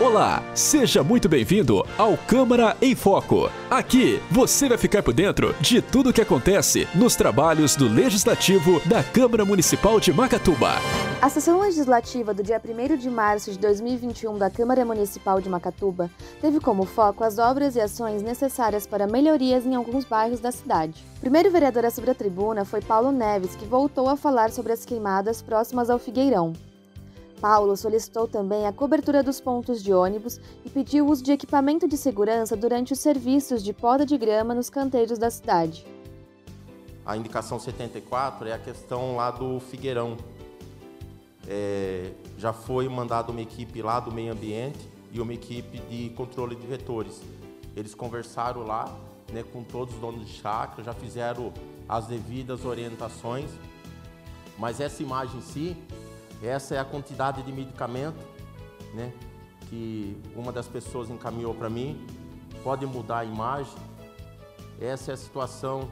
Olá, seja muito bem-vindo ao Câmara em Foco. Aqui você vai ficar por dentro de tudo o que acontece nos trabalhos do Legislativo da Câmara Municipal de Macatuba. A sessão legislativa do dia 1 de março de 2021 da Câmara Municipal de Macatuba teve como foco as obras e ações necessárias para melhorias em alguns bairros da cidade. O primeiro vereador a subir a tribuna foi Paulo Neves, que voltou a falar sobre as queimadas próximas ao Figueirão. Paulo solicitou também a cobertura dos pontos de ônibus e pediu uso de equipamento de segurança durante os serviços de poda de grama nos canteiros da cidade. A indicação 74 é a questão lá do Figueirão. É, já foi mandada uma equipe lá do meio ambiente e uma equipe de controle de vetores. Eles conversaram lá né, com todos os donos de chácara, já fizeram as devidas orientações, mas essa imagem em si essa é a quantidade de medicamento né, que uma das pessoas encaminhou para mim. Pode mudar a imagem. Essa é a situação.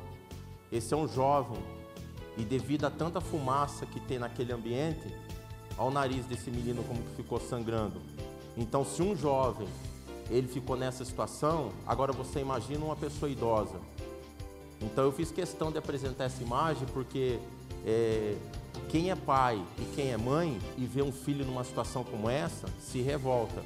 Esse é um jovem e devido a tanta fumaça que tem naquele ambiente, ao nariz desse menino como que ficou sangrando. Então, se um jovem ele ficou nessa situação, agora você imagina uma pessoa idosa. Então, eu fiz questão de apresentar essa imagem porque é, quem é pai e quem é mãe e vê um filho numa situação como essa, se revolta.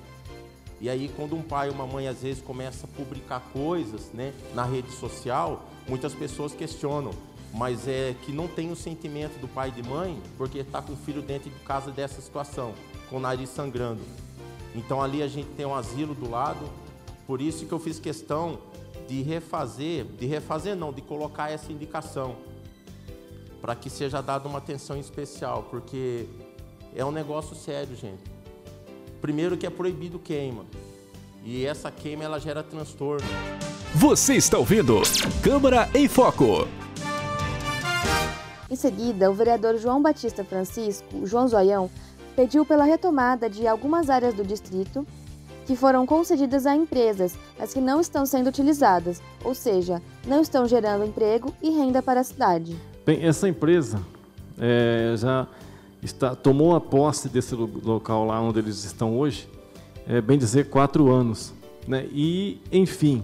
E aí, quando um pai ou uma mãe às vezes começa a publicar coisas né, na rede social, muitas pessoas questionam, mas é que não tem o sentimento do pai e de mãe porque está com o filho dentro de casa dessa situação, com o nariz sangrando. Então ali a gente tem um asilo do lado, por isso que eu fiz questão de refazer, de refazer não, de colocar essa indicação para que seja dada uma atenção especial, porque é um negócio sério, gente. Primeiro que é proibido queima. E essa queima ela gera transtorno. Você está ouvindo Câmara em Foco. Em seguida, o vereador João Batista Francisco, João Zoião, pediu pela retomada de algumas áreas do distrito que foram concedidas a empresas, mas que não estão sendo utilizadas, ou seja, não estão gerando emprego e renda para a cidade. Bem, essa empresa é, já está, tomou a posse desse local lá onde eles estão hoje, é, bem dizer, quatro anos. Né? E, enfim,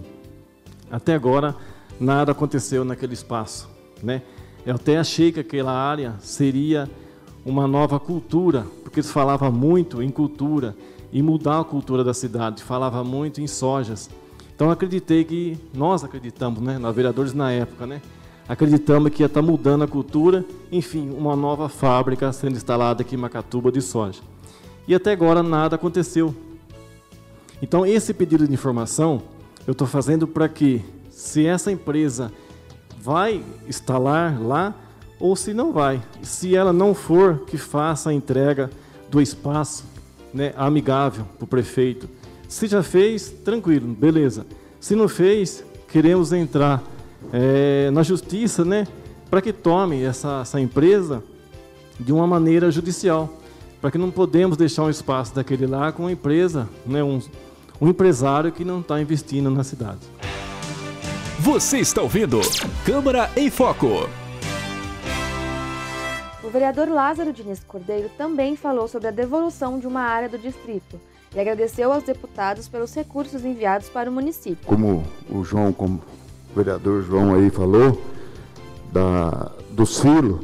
até agora nada aconteceu naquele espaço. Né? Eu até achei que aquela área seria uma nova cultura, porque eles falavam muito em cultura e mudar a cultura da cidade, falava muito em sojas. Então acreditei que nós acreditamos, né, nós vereadores na época, né, acreditamos que ia estar mudando a cultura, enfim, uma nova fábrica sendo instalada aqui em Macatuba de soja. E até agora nada aconteceu. Então, esse pedido de informação eu estou fazendo para que, se essa empresa vai instalar lá ou se não vai. Se ela não for, que faça a entrega do espaço né, amigável para o prefeito. Se já fez, tranquilo, beleza. Se não fez, queremos entrar é, na justiça, né, para que tome essa, essa empresa de uma maneira judicial, para que não podemos deixar um espaço daquele lá com uma empresa, né, um, um empresário que não está investindo na cidade. Você está ouvindo Câmara em Foco. O vereador Lázaro Diniz Cordeiro também falou sobre a devolução de uma área do distrito e agradeceu aos deputados pelos recursos enviados para o município. Como o João, como o vereador João aí falou, da, do silo.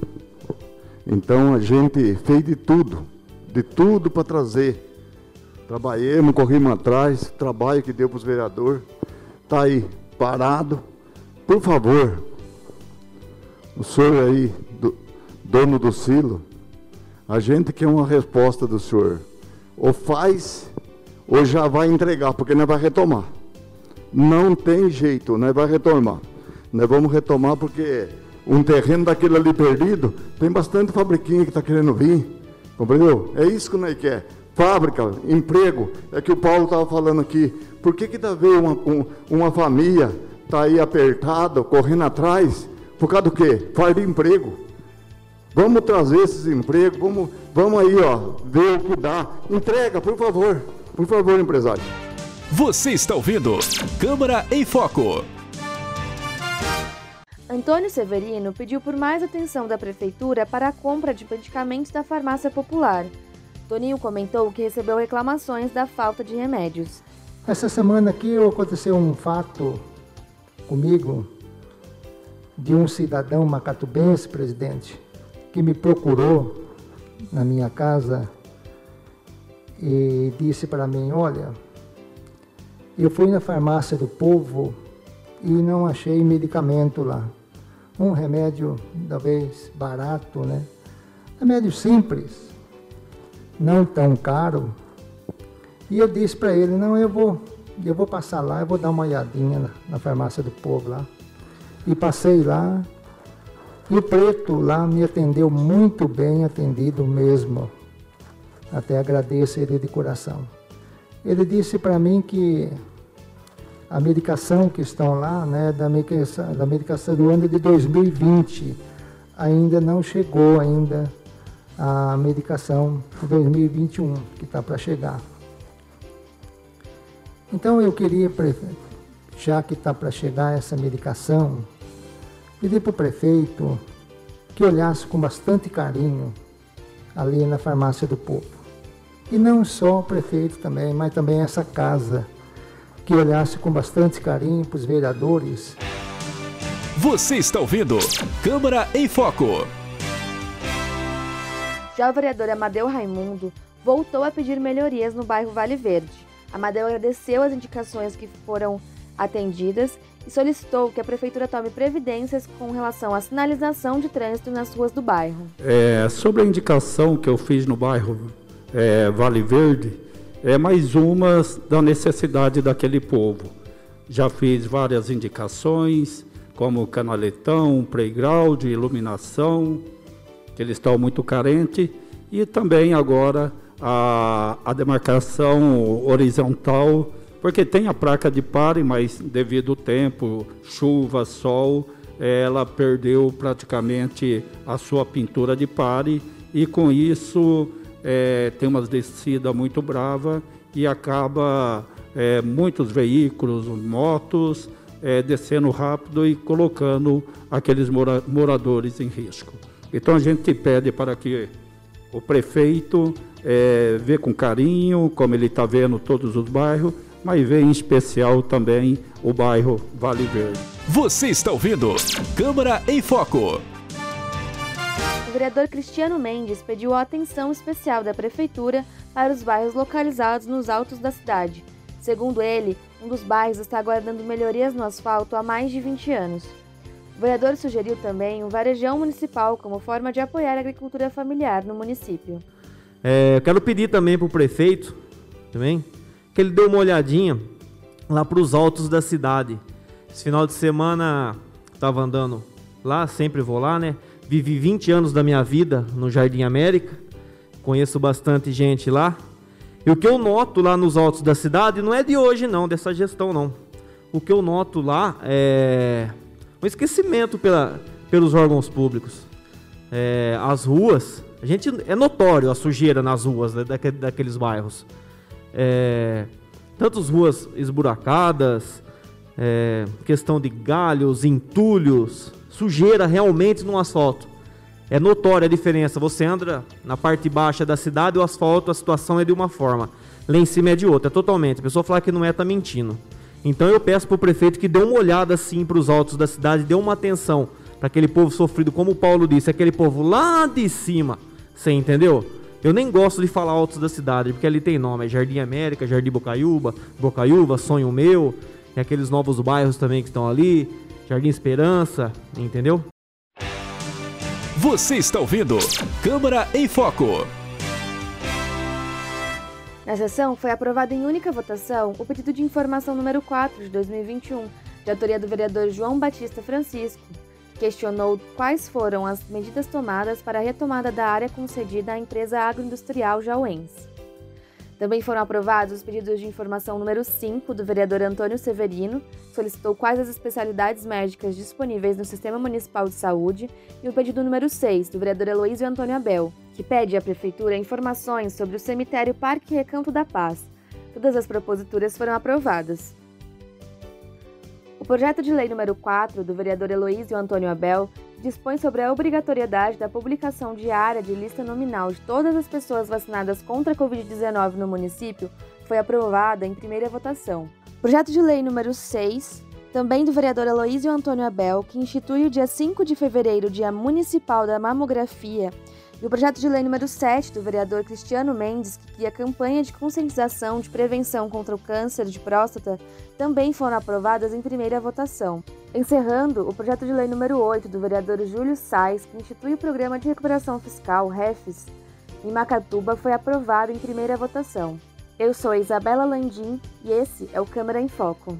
Então a gente fez de tudo, de tudo para trazer. Trabalhamos, corrimos atrás, trabalho que deu para os vereadores. Está aí, parado. Por favor, o senhor aí, do, dono do silo, a gente quer uma resposta do senhor. Ou faz, ou já vai entregar, porque não vai retomar. Não tem jeito, nós vamos retomar. Nós vamos retomar porque um terreno daquele ali perdido, tem bastante fabriquinha que está querendo vir. Compreendeu? É isso que nós quer. Fábrica, emprego, é que o Paulo estava falando aqui. Por que que dá ver uma, um, uma família está aí apertada, correndo atrás? Por causa do quê? Falta emprego. Vamos trazer esses empregos, vamos, vamos aí, ó, ver o que dá. Entrega, por favor. Por favor, empresário. Você está ouvindo Câmara em Foco. Antônio Severino pediu por mais atenção da Prefeitura para a compra de medicamentos da farmácia popular. Toninho comentou que recebeu reclamações da falta de remédios. Essa semana aqui aconteceu um fato comigo de um cidadão macatubense, presidente, que me procurou na minha casa e disse para mim: Olha, eu fui na farmácia do povo e não achei medicamento lá. Um remédio, talvez barato, né? Remédio simples, não tão caro. E eu disse para ele: Não, eu vou, eu vou passar lá, eu vou dar uma olhadinha na, na farmácia do povo lá. E passei lá, e o preto lá me atendeu muito bem, atendido mesmo. Até agradeço ele de coração. Ele disse para mim que a medicação que estão lá, né, da medicação, da medicação do ano de 2020, ainda não chegou ainda a medicação de 2021, que está para chegar. Então eu queria, já que está para chegar essa medicação, pedir para o prefeito que olhasse com bastante carinho ali na farmácia do povo. E não só o prefeito também, mas também essa casa, que olhasse com bastante carinho para os vereadores. Você está ouvindo Câmara em Foco. Já o vereador Amadeu Raimundo voltou a pedir melhorias no bairro Vale Verde. Amadeu agradeceu as indicações que foram atendidas e solicitou que a prefeitura tome previdências com relação à sinalização de trânsito nas ruas do bairro. É, sobre a indicação que eu fiz no bairro é, Vale Verde, é mais uma da necessidade daquele povo. Já fiz várias indicações, como canaletão, playground, iluminação, que eles estão muito carentes, e também agora a, a demarcação horizontal porque tem a placa de pare, mas devido ao tempo, chuva, sol, ela perdeu praticamente a sua pintura de pare e com isso é, tem uma descida muito brava e acaba é, muitos veículos, motos, é, descendo rápido e colocando aqueles mora moradores em risco. Então a gente pede para que o prefeito é, vê com carinho, como ele está vendo todos os bairros, mas vê em especial também o bairro Vale Verde. Você está ouvindo Câmara em Foco. O vereador Cristiano Mendes pediu a atenção especial da prefeitura para os bairros localizados nos altos da cidade. Segundo ele, um dos bairros está aguardando melhorias no asfalto há mais de 20 anos. O vereador sugeriu também um varejão municipal como forma de apoiar a agricultura familiar no município. É, eu quero pedir também para o prefeito também que ele deu uma olhadinha lá para os altos da cidade. Esse final de semana estava andando lá, sempre vou lá, né? Vivi 20 anos da minha vida no Jardim América, conheço bastante gente lá. E o que eu noto lá nos altos da cidade não é de hoje, não, dessa gestão, não. O que eu noto lá é um esquecimento pela, pelos órgãos públicos. É, as ruas, a gente é notório a sujeira nas ruas né, daqueles bairros é, tantas ruas esburacadas, é, questão de galhos, entulhos, sujeira realmente no asfalto. É notória a diferença. Você anda na parte baixa da cidade, o asfalto, a situação é de uma forma. Lá em cima é de outra, totalmente. A pessoa falar que não é, tá mentindo. Então eu peço para o prefeito que dê uma olhada assim para os altos da cidade, dê uma atenção para aquele povo sofrido, como o Paulo disse, aquele povo lá de cima. Você entendeu? Eu nem gosto de falar altos da cidade, porque ali tem nome, é Jardim América, Jardim Bocaiúva, Bocaiúva, Sonho Meu, e aqueles novos bairros também que estão ali, Jardim Esperança, entendeu? Você está ouvindo Câmara em Foco. Na sessão, foi aprovado em única votação o pedido de informação número 4 de 2021, de autoria do vereador João Batista Francisco, questionou quais foram as medidas tomadas para a retomada da área concedida à empresa agroindustrial jauense. Também foram aprovados os pedidos de informação número 5 do vereador Antônio Severino, que solicitou quais as especialidades médicas disponíveis no Sistema Municipal de Saúde, e o pedido número 6 do vereador Heloísio Antônio Abel, que pede à Prefeitura informações sobre o cemitério Parque Recanto da Paz. Todas as proposituras foram aprovadas. O projeto de lei número 4 do vereador Heloísio Antônio Abel dispõe sobre a obrigatoriedade da publicação diária de lista nominal de todas as pessoas vacinadas contra a Covid-19 no município, foi aprovada em primeira votação. Projeto de lei número 6, também do vereador Aloísio Antônio Abel, que institui o dia 5 de fevereiro, Dia Municipal da Mamografia, e o projeto de lei número 7 do vereador Cristiano Mendes, que cria campanha de conscientização de prevenção contra o câncer de próstata, também foram aprovadas em primeira votação. Encerrando, o projeto de lei número 8 do vereador Júlio Sais, que institui o programa de recuperação fiscal REFIS, em Macatuba, foi aprovado em primeira votação. Eu sou Isabela Landim e esse é o Câmara em Foco.